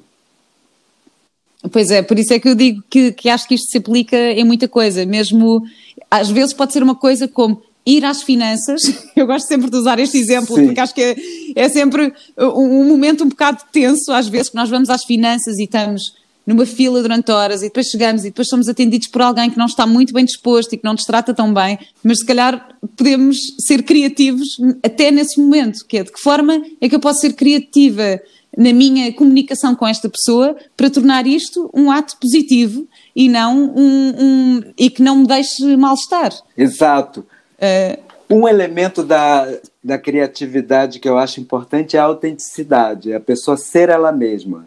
Pois é, por isso é que eu digo que, que acho que isto se aplica em muita coisa, mesmo às vezes pode ser uma coisa como ir às finanças, eu gosto sempre de usar este exemplo, Sim. porque acho que é, é sempre um, um, momento um bocado tenso, às vezes, que nós vamos às finanças e estamos numa fila durante horas e depois chegamos e depois somos atendidos por alguém que não está muito bem disposto e que não nos trata tão bem, mas se calhar podemos ser criativos até nesse momento, que é de que forma é que eu posso ser criativa na minha comunicação com esta pessoa para tornar isto um ato positivo e não um, um e que não me deixe mal-estar. Exato. Uh, um elemento da, da criatividade que eu acho importante é a autenticidade, é a pessoa ser ela mesma.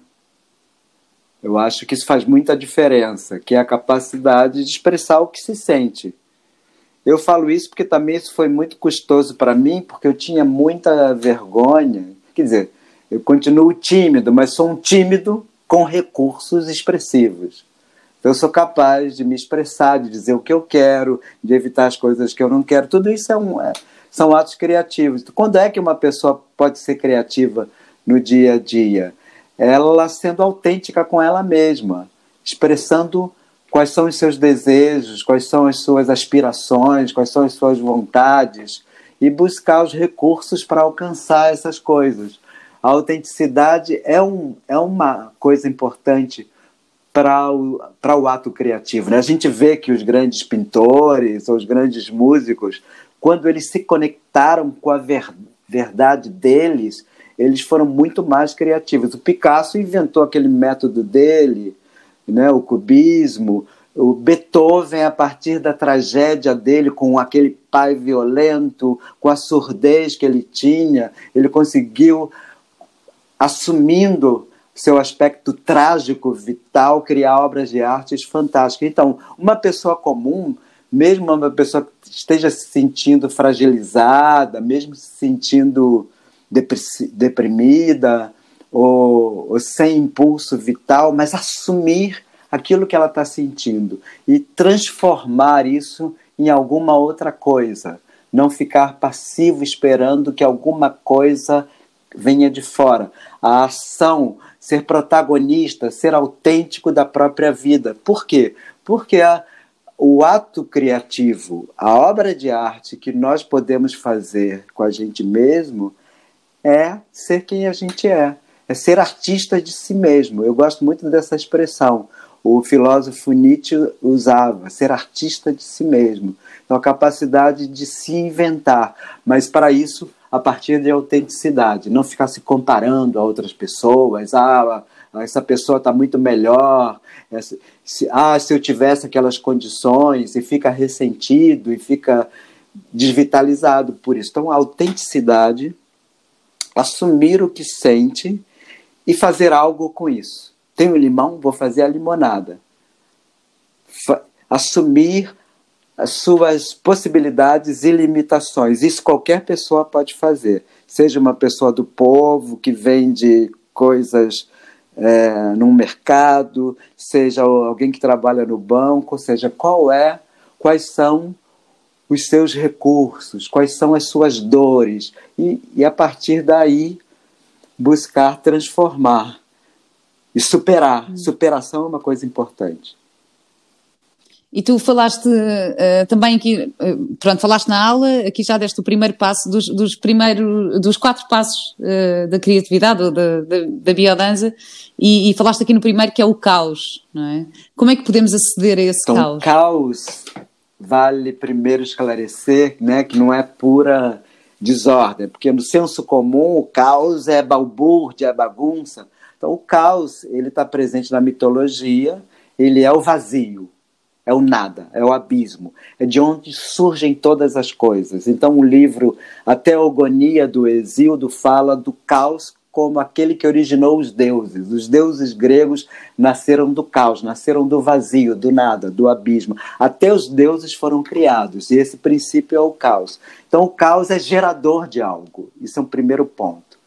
Eu acho que isso faz muita diferença, que é a capacidade de expressar o que se sente. Eu falo isso porque também isso foi muito custoso para mim, porque eu tinha muita vergonha. Quer dizer, eu continuo tímido, mas sou um tímido com recursos expressivos. Então, eu sou capaz de me expressar, de dizer o que eu quero, de evitar as coisas que eu não quero. Tudo isso é um, é, são atos criativos. Quando é que uma pessoa pode ser criativa no dia a dia? ela sendo autêntica com ela mesma, expressando quais são os seus desejos, quais são as suas aspirações, quais são as suas vontades e buscar os recursos para alcançar essas coisas. A autenticidade é, um, é uma coisa importante para o, para o ato criativo. Né? A gente vê que os grandes pintores ou os grandes músicos, quando eles se conectaram com a ver, verdade deles, eles foram muito mais criativos. O Picasso inventou aquele método dele, né, o cubismo. O Beethoven, a partir da tragédia dele, com aquele pai violento, com a surdez que ele tinha, ele conseguiu, assumindo seu aspecto trágico, vital, criar obras de artes fantásticas. Então, uma pessoa comum, mesmo uma pessoa que esteja se sentindo fragilizada, mesmo se sentindo deprimida ou, ou sem impulso vital, mas assumir aquilo que ela está sentindo e transformar isso em alguma outra coisa. Não ficar passivo esperando que alguma coisa venha de fora. A ação, ser protagonista, ser autêntico da própria vida. Por quê? Porque a, o ato criativo, a obra de arte que nós podemos fazer com a gente mesmo é ser quem a gente é, é ser artista de si mesmo. Eu gosto muito dessa expressão. O filósofo Nietzsche usava, ser artista de si mesmo. Então, a capacidade de se inventar, mas para isso, a partir de autenticidade, não ficar se comparando a outras pessoas. Ah, essa pessoa está muito melhor. Essa, se, ah, se eu tivesse aquelas condições, e fica ressentido e fica desvitalizado por isso. Então, a autenticidade assumir o que sente e fazer algo com isso. Tenho limão, vou fazer a limonada. Fa assumir as suas possibilidades e limitações. Isso qualquer pessoa pode fazer. Seja uma pessoa do povo que vende coisas é, num mercado, seja alguém que trabalha no banco, seja qual é, quais são os seus recursos, quais são as suas dores, e, e a partir daí buscar transformar e superar. Hum. Superação é uma coisa importante. E tu falaste uh, também aqui, uh, pronto, falaste na aula, aqui já deste o primeiro passo dos, dos primeiros, dos quatro passos uh, da criatividade ou da, da, da biodança e, e, falaste aqui no primeiro que é o caos, não é? Como é que podemos aceder a esse então, caos? caos vale primeiro esclarecer né, que não é pura desordem, porque no senso comum o caos é balbúrdia, é bagunça. Então o caos ele está presente na mitologia, ele é o vazio, é o nada, é o abismo, é de onde surgem todas as coisas. Então o livro A Teogonia do Exíodo fala do caos como aquele que originou os deuses. Os deuses gregos nasceram do caos, nasceram do vazio, do nada, do abismo. Até os deuses foram criados, e esse princípio é o caos. Então, o caos é gerador de algo, isso é um primeiro ponto.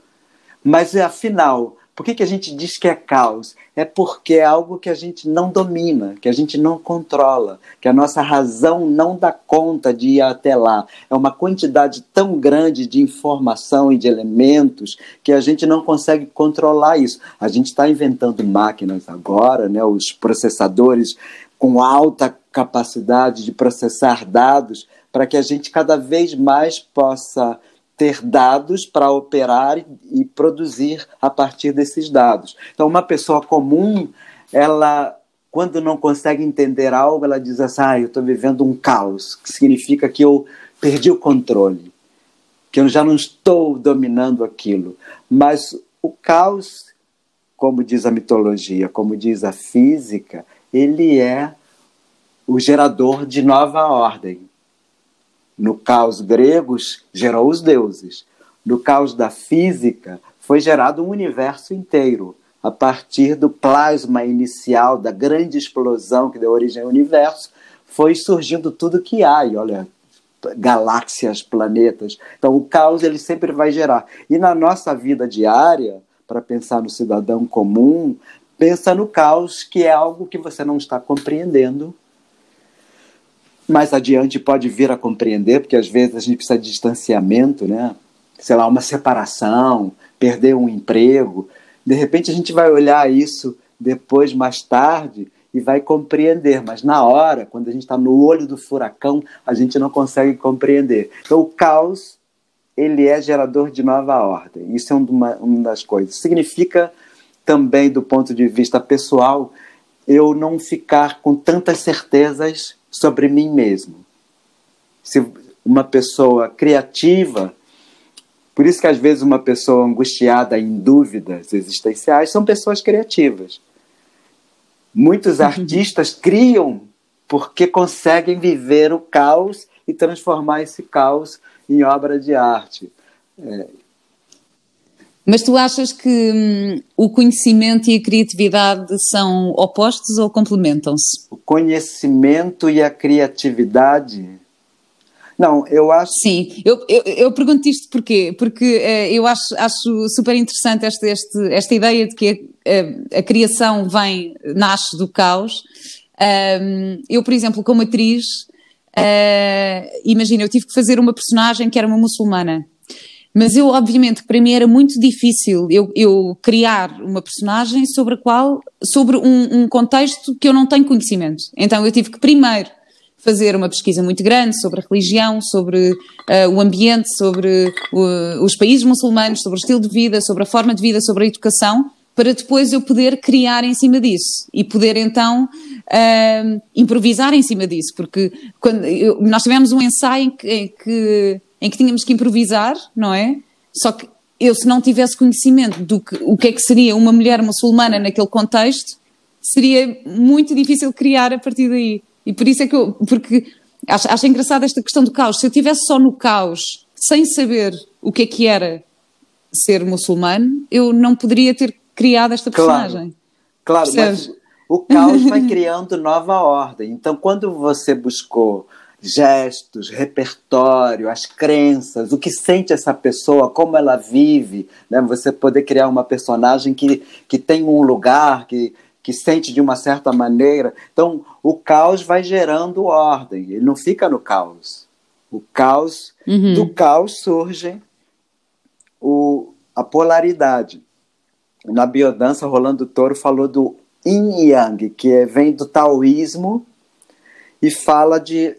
Mas, afinal, por que, que a gente diz que é caos? É porque é algo que a gente não domina, que a gente não controla, que a nossa razão não dá conta de ir até lá. É uma quantidade tão grande de informação e de elementos que a gente não consegue controlar isso. A gente está inventando máquinas agora, né, os processadores com alta capacidade de processar dados, para que a gente cada vez mais possa ter dados para operar e produzir a partir desses dados. Então, uma pessoa comum, ela, quando não consegue entender algo, ela diz assim: ah, eu estou vivendo um caos, que significa que eu perdi o controle, que eu já não estou dominando aquilo. Mas o caos, como diz a mitologia, como diz a física, ele é o gerador de nova ordem. No caos gregos, gerou os deuses. No caos da física, foi gerado um universo inteiro. A partir do plasma inicial, da grande explosão que deu origem ao universo, foi surgindo tudo que há. E olha, galáxias, planetas. Então, o caos ele sempre vai gerar. E na nossa vida diária, para pensar no cidadão comum, pensa no caos, que é algo que você não está compreendendo. Mais adiante pode vir a compreender, porque às vezes a gente precisa de distanciamento, né? Sei lá, uma separação, perder um emprego. De repente a gente vai olhar isso depois, mais tarde, e vai compreender, mas na hora, quando a gente está no olho do furacão, a gente não consegue compreender. Então o caos, ele é gerador de nova ordem. Isso é uma, uma das coisas. Significa também, do ponto de vista pessoal, eu não ficar com tantas certezas sobre mim mesmo. Se uma pessoa criativa por isso que às vezes uma pessoa angustiada em dúvidas existenciais são pessoas criativas. Muitos uhum. artistas criam porque conseguem viver o caos e transformar esse caos em obra de arte. É. Mas tu achas que hum, o conhecimento e a criatividade são opostos ou complementam-se? O conhecimento e a criatividade não, eu acho. Sim, eu, eu, eu pergunto isto porquê? Porque uh, eu acho, acho super interessante esta, este, esta ideia de que a, a, criação vem, nasce do caos. Um, eu, por exemplo, como atriz, uh, imagina, eu tive que fazer uma personagem que era uma muçulmana. Mas eu, obviamente, para mim era muito difícil eu, eu criar uma personagem sobre a qual, sobre um, um contexto que eu não tenho conhecimento. Então eu tive que primeiro fazer uma pesquisa muito grande sobre a religião, sobre uh, o ambiente, sobre os países muçulmanos, sobre o estilo de vida, sobre a forma de vida, sobre a educação, para depois eu poder criar em cima disso e poder então uh, improvisar em cima disso, porque quando eu, nós tivemos um ensaio em que, em que, em que tínhamos que improvisar, não é? Só que eu se não tivesse conhecimento do que, o que é que seria uma mulher muçulmana naquele contexto, seria muito difícil criar a partir daí. E por isso é que eu. Porque acho, acho engraçada esta questão do caos. Se eu estivesse só no caos, sem saber o que é que era ser muçulmano, eu não poderia ter criado esta personagem. Claro, claro mas o caos vai criando nova ordem. Então, quando você buscou gestos, repertório, as crenças, o que sente essa pessoa, como ela vive, né? você poder criar uma personagem que, que tem um lugar, que, que sente de uma certa maneira. Então, o caos vai gerando ordem, ele não fica no caos. O caos, uhum. do caos surge o, a polaridade. Na biodança, Rolando Toro falou do yin yang, que vem do taoísmo e fala de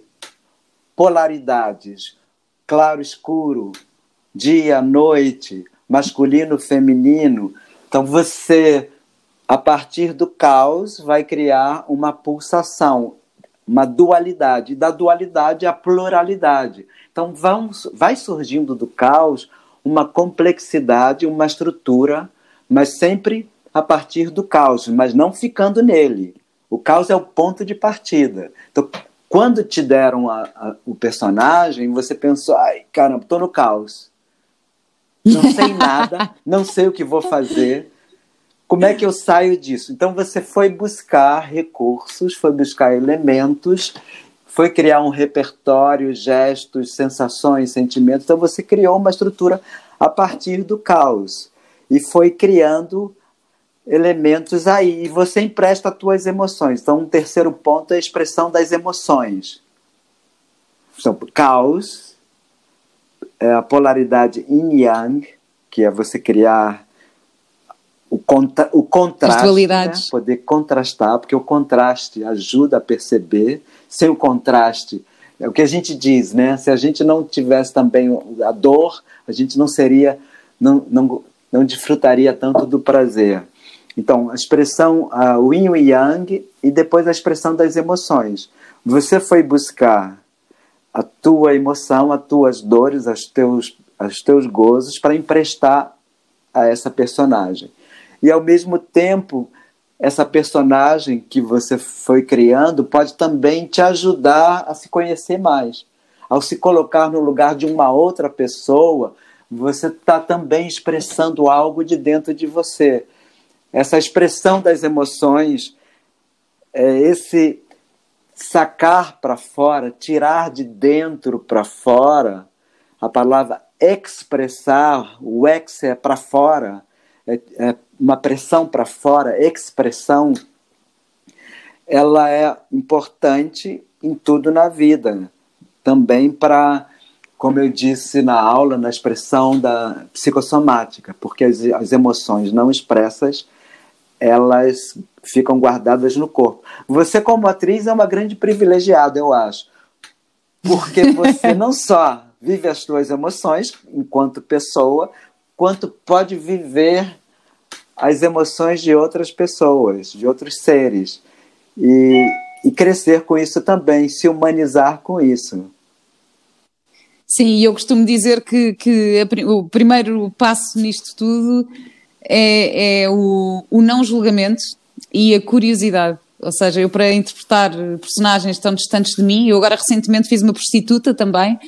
polaridades, claro, escuro, dia, noite, masculino, feminino. Então você a partir do caos, vai criar uma pulsação, uma dualidade. Da dualidade, a pluralidade. Então, vamos, vai surgindo do caos uma complexidade, uma estrutura, mas sempre a partir do caos, mas não ficando nele. O caos é o ponto de partida. Então, quando te deram a, a, o personagem, você pensou: ai, caramba, estou no caos. Não sei nada, não sei o que vou fazer como é que eu saio disso? Então você foi buscar recursos, foi buscar elementos, foi criar um repertório, gestos, sensações, sentimentos. Então você criou uma estrutura a partir do caos e foi criando elementos aí. E você empresta as tuas emoções. Então, um terceiro ponto é a expressão das emoções. Então, caos, é a polaridade yin-yang, que é você criar o, contra, o contraste, né? poder contrastar, porque o contraste ajuda a perceber. Sem o contraste, é o que a gente diz, né? Se a gente não tivesse também a dor, a gente não seria, não, não, não desfrutaria tanto do prazer. Então, a expressão uh, o yin e yang e depois a expressão das emoções. Você foi buscar a tua emoção, as tuas dores, os teus, os teus gozos para emprestar a essa personagem. E ao mesmo tempo, essa personagem que você foi criando pode também te ajudar a se conhecer mais. Ao se colocar no lugar de uma outra pessoa, você está também expressando algo de dentro de você. Essa expressão das emoções, é esse sacar para fora, tirar de dentro para fora, a palavra expressar, o ex é para fora, é, é uma pressão para fora, expressão, ela é importante em tudo na vida. Também para, como eu disse na aula, na expressão da psicossomática, porque as, as emoções não expressas, elas ficam guardadas no corpo. Você, como atriz, é uma grande privilegiada, eu acho. Porque você não só vive as suas emoções enquanto pessoa, quanto pode viver as emoções de outras pessoas, de outros seres. E, e crescer com isso também, se humanizar com isso. Sim, eu costumo dizer que, que o primeiro passo nisto tudo é, é o, o não julgamento e a curiosidade. Ou seja, eu para interpretar personagens tão distantes de mim, eu agora recentemente fiz uma prostituta também,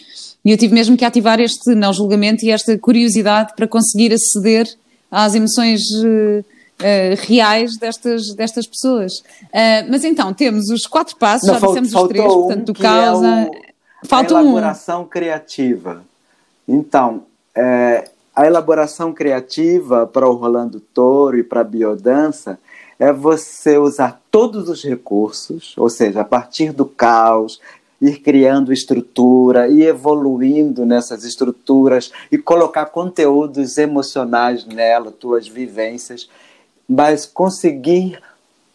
e eu tive mesmo que ativar este não julgamento e esta curiosidade para conseguir aceder às emoções uh, uh, reais destas, destas pessoas. Uh, mas então, temos os quatro passos, Não, já dissemos os três, um, portanto, do causa. É o, Falta a elaboração um. criativa. Então, é, a elaboração criativa para o Rolando Toro e para a biodança é você usar todos os recursos, ou seja, a partir do caos, ir criando estrutura, e evoluindo nessas estruturas e colocar conteúdos emocionais nela, tuas vivências, mas conseguir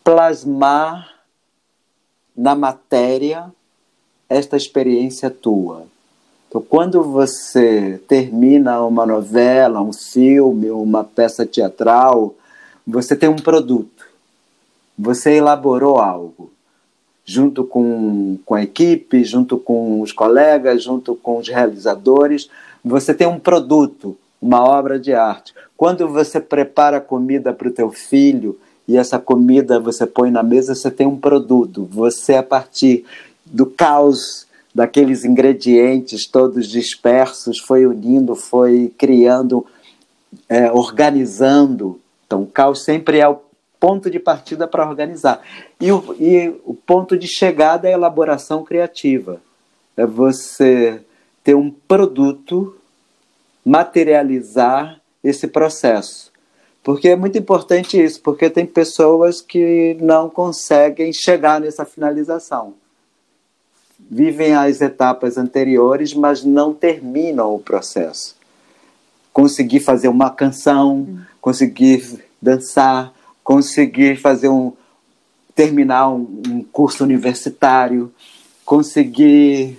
plasmar na matéria esta experiência tua. Então, quando você termina uma novela, um filme, uma peça teatral, você tem um produto. Você elaborou algo junto com, com a equipe, junto com os colegas, junto com os realizadores. Você tem um produto, uma obra de arte. Quando você prepara comida para o teu filho e essa comida você põe na mesa, você tem um produto. Você, a partir do caos daqueles ingredientes todos dispersos, foi unindo, foi criando, é, organizando. Então, o caos sempre é o ponto de partida para organizar. E o, e o ponto de chegada é a elaboração criativa. É você ter um produto, materializar esse processo. Porque é muito importante isso, porque tem pessoas que não conseguem chegar nessa finalização. Vivem as etapas anteriores, mas não terminam o processo. Conseguir fazer uma canção, conseguir dançar, conseguir fazer um terminar um, um curso universitário, conseguir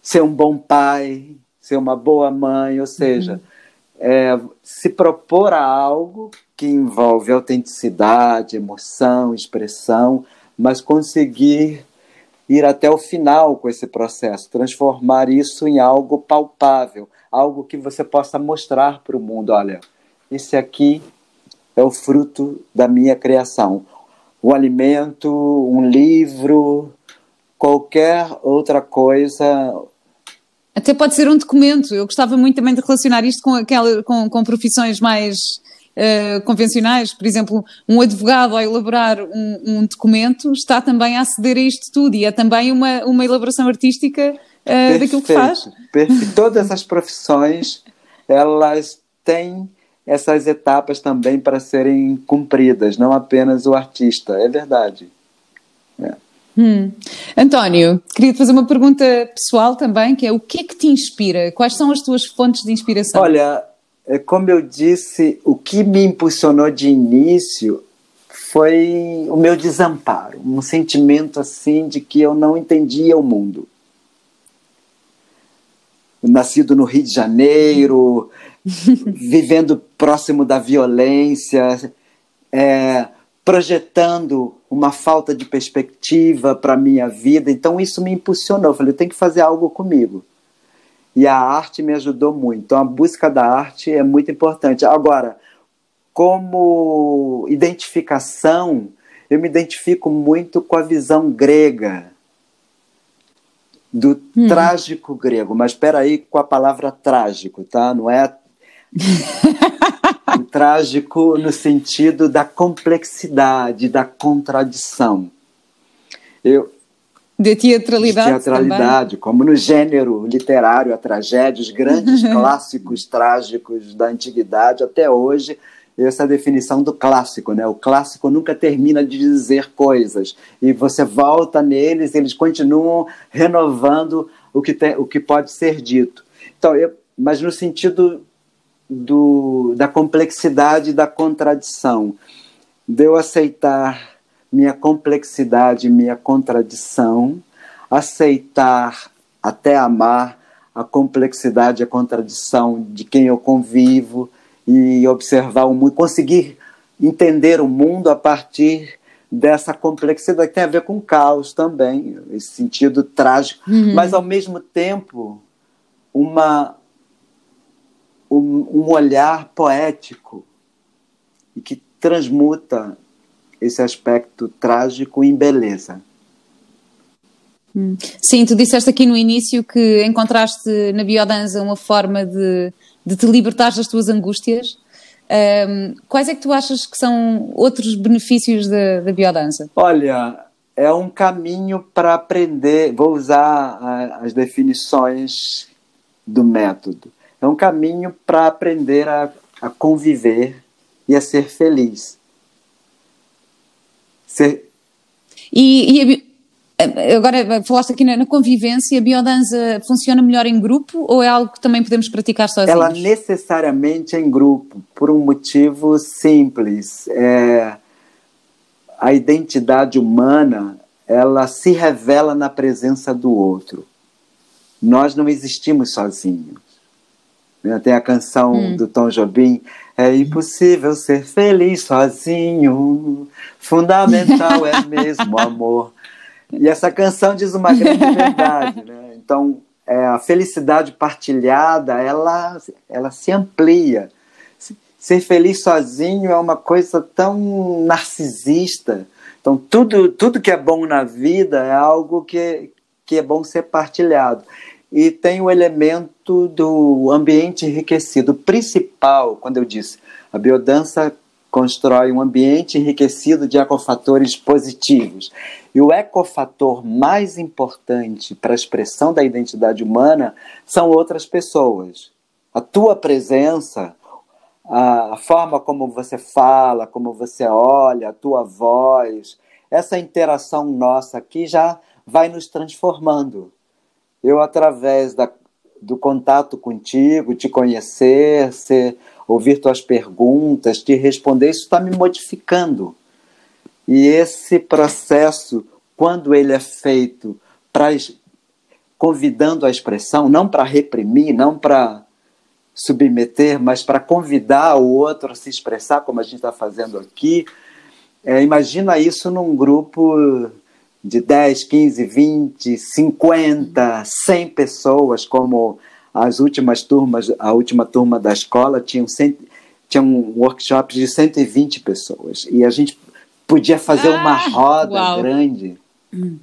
ser um bom pai, ser uma boa mãe, ou seja, uhum. é, se propor a algo que envolve autenticidade, emoção, expressão, mas conseguir ir até o final com esse processo, transformar isso em algo palpável, algo que você possa mostrar para o mundo. Olha, esse aqui é o fruto da minha criação. Um alimento, um livro, qualquer outra coisa. Até pode ser um documento. Eu gostava muito também de relacionar isto com, aquela, com, com profissões mais uh, convencionais. Por exemplo, um advogado, ao elaborar um, um, documento, está também a aceder a isto tudo e é também uma, uma elaboração artística uh, daquilo que faz. Perfeito. Todas as profissões, elas têm essas etapas também para serem cumpridas, não apenas o artista. É verdade. É. Hum. António, queria te fazer uma pergunta pessoal também, que é o que é que te inspira? Quais são as tuas fontes de inspiração? Olha, como eu disse, o que me impulsionou de início foi o meu desamparo, um sentimento assim de que eu não entendia o mundo. Nascido no Rio de Janeiro, vivendo próximo da violência, é, projetando uma falta de perspectiva para a minha vida. Então isso me impulsionou. Eu falei, eu tenho que fazer algo comigo. E a arte me ajudou muito. Então a busca da arte é muito importante. Agora, como identificação, eu me identifico muito com a visão grega do hum. trágico grego, mas espera aí com a palavra trágico, tá? Não é trágico no sentido da complexidade, da contradição. Eu, de teatralidade. De teatralidade, também. como no gênero literário, a tragédia, os grandes clássicos trágicos da antiguidade até hoje, essa definição do clássico, né? O clássico nunca termina de dizer coisas e você volta neles, eles continuam renovando o que tem, o que pode ser dito. Então, eu, mas no sentido do, da complexidade da contradição, de eu aceitar minha complexidade, minha contradição, aceitar até amar a complexidade, a contradição de quem eu convivo e observar o mundo, conseguir entender o mundo a partir dessa complexidade que tem a ver com caos também, esse sentido trágico, uhum. mas ao mesmo tempo uma um, um olhar poético e que transmuta esse aspecto trágico em beleza. Hum. Sim, tu disseste aqui no início que encontraste na biodança uma forma de, de te libertar das tuas angústias. Um, quais é que tu achas que são outros benefícios da, da biodança? Olha, é um caminho para aprender, vou usar a, as definições do método. É um caminho para aprender a, a conviver e a ser feliz. Ser... E, e a, agora falaste aqui na, na, convivência, a biodança funciona melhor em grupo ou é algo que também podemos praticar sozinhos? Ela necessariamente é em grupo, por um motivo simples. É, a identidade humana ela se revela na presença do outro. Nós não existimos sozinhos. Né? Tem a canção hum. do Tom Jobim, é impossível ser feliz sozinho, fundamental é mesmo amor. E essa canção diz uma grande verdade, né? Então, é, a felicidade partilhada, ela, ela se amplia. Ser feliz sozinho é uma coisa tão narcisista. Então, tudo, tudo que é bom na vida é algo que, que é bom ser partilhado e tem o elemento do ambiente enriquecido. O principal, quando eu disse, a biodança constrói um ambiente enriquecido de ecofatores positivos. E o ecofator mais importante para a expressão da identidade humana são outras pessoas. A tua presença, a forma como você fala, como você olha, a tua voz, essa interação nossa aqui já vai nos transformando eu, através da, do contato contigo, te conhecer, ser, ouvir tuas perguntas, te responder, isso está me modificando. E esse processo, quando ele é feito para convidando a expressão, não para reprimir, não para submeter, mas para convidar o outro a se expressar, como a gente está fazendo aqui. É, imagina isso num grupo de 10, 15, 20, 50, 100 pessoas, como as últimas turmas, a última turma da escola tinham, tinham workshops de 120 pessoas. E a gente podia fazer ah, uma roda uau. grande,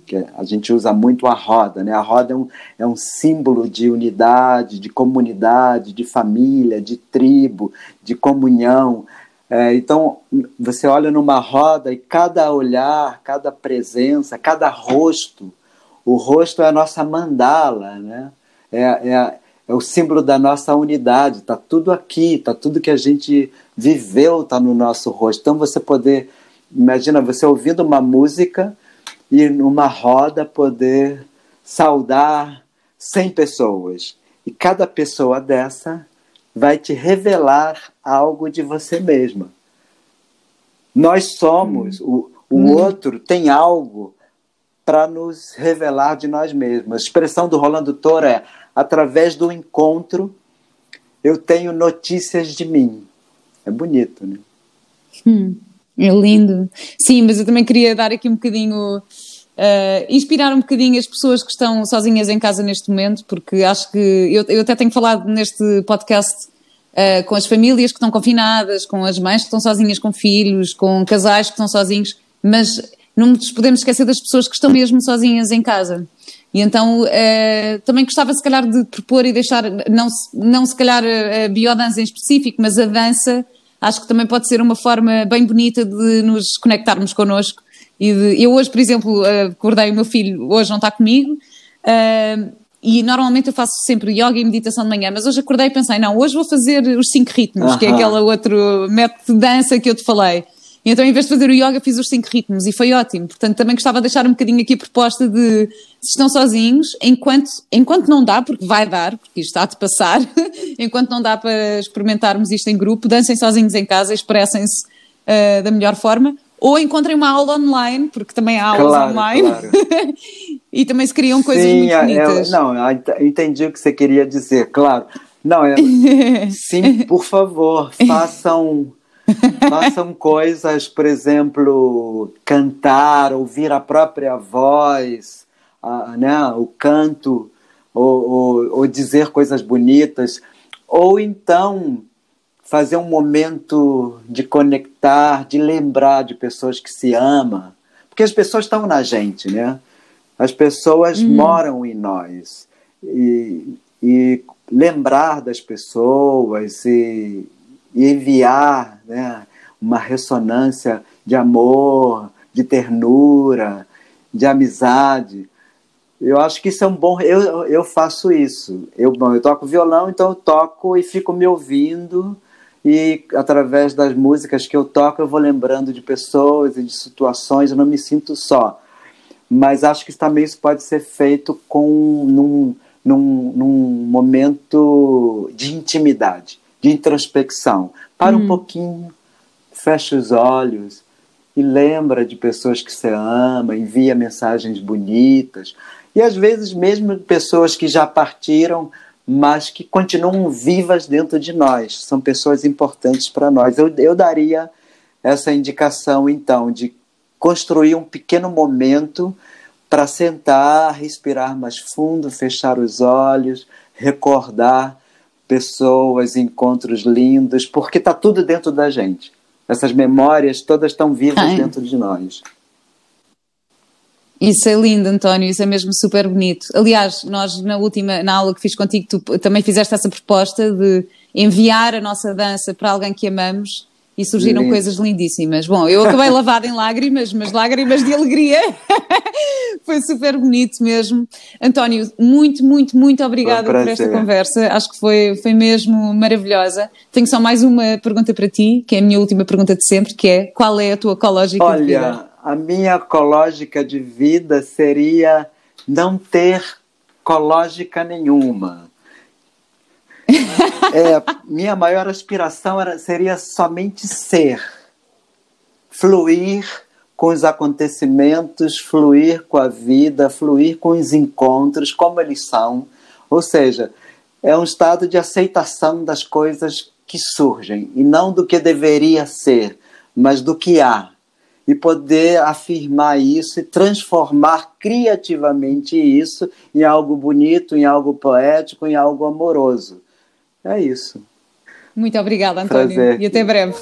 que a gente usa muito a roda, né? A roda é um, é um símbolo de unidade, de comunidade, de família, de tribo, de comunhão. É, então, você olha numa roda e cada olhar, cada presença, cada rosto, o rosto é a nossa mandala, né? é, é, é o símbolo da nossa unidade, está tudo aqui, está tudo que a gente viveu, está no nosso rosto. Então, você poder, imagina você ouvindo uma música e numa roda poder saudar 100 pessoas. E cada pessoa dessa vai te revelar algo de você mesma. Nós somos, o, o hum. outro tem algo para nos revelar de nós mesmos. A expressão do Rolando Toro é: através do encontro, eu tenho notícias de mim. É bonito, né? Hum. É lindo. Sim, mas eu também queria dar aqui um bocadinho. Uh, inspirar um bocadinho as pessoas que estão sozinhas em casa neste momento, porque acho que eu, eu até tenho falado neste podcast uh, com as famílias que estão confinadas, com as mães que estão sozinhas com filhos, com casais que estão sozinhos, mas não nos podemos esquecer das pessoas que estão mesmo sozinhas em casa. E então uh, também gostava se calhar de propor e deixar, não, não se calhar a, biodança em específico, mas a dança acho que também pode ser uma forma bem bonita de nos conectarmos connosco. E de, eu hoje, por exemplo, acordei o meu filho, hoje não está comigo, uh, e normalmente eu faço sempre yoga e meditação de manhã, mas hoje acordei e pensei, não, hoje vou fazer os cinco ritmos, uh -huh. que é aquele outro método de dança que eu te falei. E então, em vez de fazer o yoga, fiz os cinco ritmos e foi ótimo. Portanto, também gostava de deixar um bocadinho aqui a proposta de se estão sozinhos, enquanto, enquanto não dá, porque vai dar, porque isto está de passar, enquanto não dá para experimentarmos isto em grupo, dancem sozinhos em casa, expressem-se uh, da melhor forma, ou encontrem uma aula online, porque também há aulas claro, online, claro. e também se criam coisas sim, muito bonitas. Eu, não, eu entendi o que você queria dizer, claro. Não, é, sim, por favor, façam Façam coisas, por exemplo, cantar, ouvir a própria voz, a, né, o canto, ou, ou, ou dizer coisas bonitas, ou então fazer um momento de conectar, de lembrar de pessoas que se amam, porque as pessoas estão na gente, né? As pessoas uhum. moram em nós e, e lembrar das pessoas e e enviar né, uma ressonância de amor, de ternura, de amizade. Eu acho que isso é um bom. Eu, eu faço isso. Eu, bom, eu toco violão, então eu toco e fico me ouvindo, e através das músicas que eu toco, eu vou lembrando de pessoas e de situações, eu não me sinto só. Mas acho que também isso pode ser feito com num, num, num momento de intimidade de introspecção. Para hum. um pouquinho, fecha os olhos e lembra de pessoas que você ama, envia mensagens bonitas. E às vezes, mesmo pessoas que já partiram, mas que continuam vivas dentro de nós, são pessoas importantes para nós. Eu, eu daria essa indicação, então, de construir um pequeno momento para sentar, respirar mais fundo, fechar os olhos, recordar pessoas, encontros lindos, porque está tudo dentro da gente. Essas memórias todas estão vivas Ai. dentro de nós. Isso é lindo, António, isso é mesmo super bonito. Aliás, nós na última, na aula que fiz contigo, tu também fizeste essa proposta de enviar a nossa dança para alguém que amamos e surgiram Lindo. coisas lindíssimas. Bom, eu acabei lavada em lágrimas, mas lágrimas de alegria. foi super bonito mesmo. António, muito, muito, muito obrigada por esta conversa. Acho que foi, foi mesmo maravilhosa. Tenho só mais uma pergunta para ti, que é a minha última pergunta de sempre, que é qual é a tua ecológica vida? Olha, a minha ecológica de vida seria não ter ecológica nenhuma é, minha maior aspiração era, seria somente ser, fluir com os acontecimentos, fluir com a vida, fluir com os encontros, como eles são. Ou seja, é um estado de aceitação das coisas que surgem, e não do que deveria ser, mas do que há. E poder afirmar isso e transformar criativamente isso em algo bonito, em algo poético, em algo amoroso. É isso. Muito obrigada, António. Prazer. E até breve.